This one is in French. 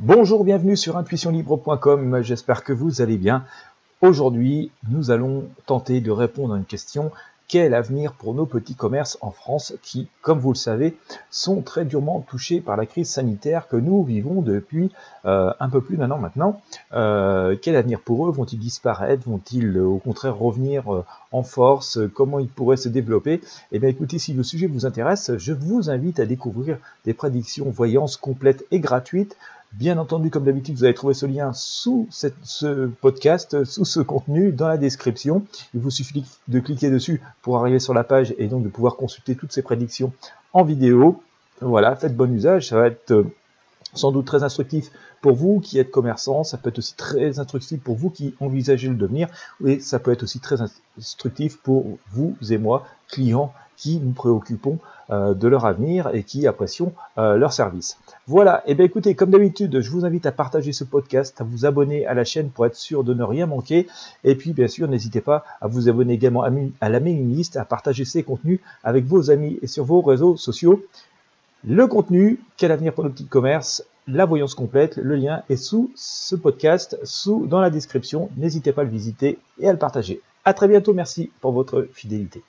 Bonjour, bienvenue sur intuitionlibre.com, j'espère que vous allez bien. Aujourd'hui, nous allons tenter de répondre à une question. Quel avenir pour nos petits commerces en France qui, comme vous le savez, sont très durement touchés par la crise sanitaire que nous vivons depuis euh, un peu plus d'un an maintenant? Euh, quel avenir pour eux? Vont-ils disparaître? Vont-ils au contraire revenir euh, en force? Comment ils pourraient se développer? Eh bien écoutez, si le sujet vous intéresse, je vous invite à découvrir des prédictions voyances complètes et gratuites Bien entendu, comme d'habitude, vous allez trouver ce lien sous ce podcast, sous ce contenu, dans la description. Il vous suffit de cliquer dessus pour arriver sur la page et donc de pouvoir consulter toutes ces prédictions en vidéo. Voilà, faites bon usage, ça va être euh, sans doute très instructif pour vous qui êtes commerçant, ça peut être aussi très instructif pour vous qui envisagez le devenir, et ça peut être aussi très instructif pour vous et moi, clients qui nous préoccupons euh, de leur avenir et qui apprécions euh, leur service. Voilà, et eh bien écoutez, comme d'habitude, je vous invite à partager ce podcast, à vous abonner à la chaîne pour être sûr de ne rien manquer, et puis bien sûr, n'hésitez pas à vous abonner également à, la mailing list, à partager ces contenus avec vos amis et sur vos réseaux sociaux. Le contenu, quel avenir pour nos petits commerces, la voyance complète, le lien est sous ce podcast, sous dans la description. N'hésitez pas à le visiter et à le partager. À très bientôt, merci pour votre fidélité.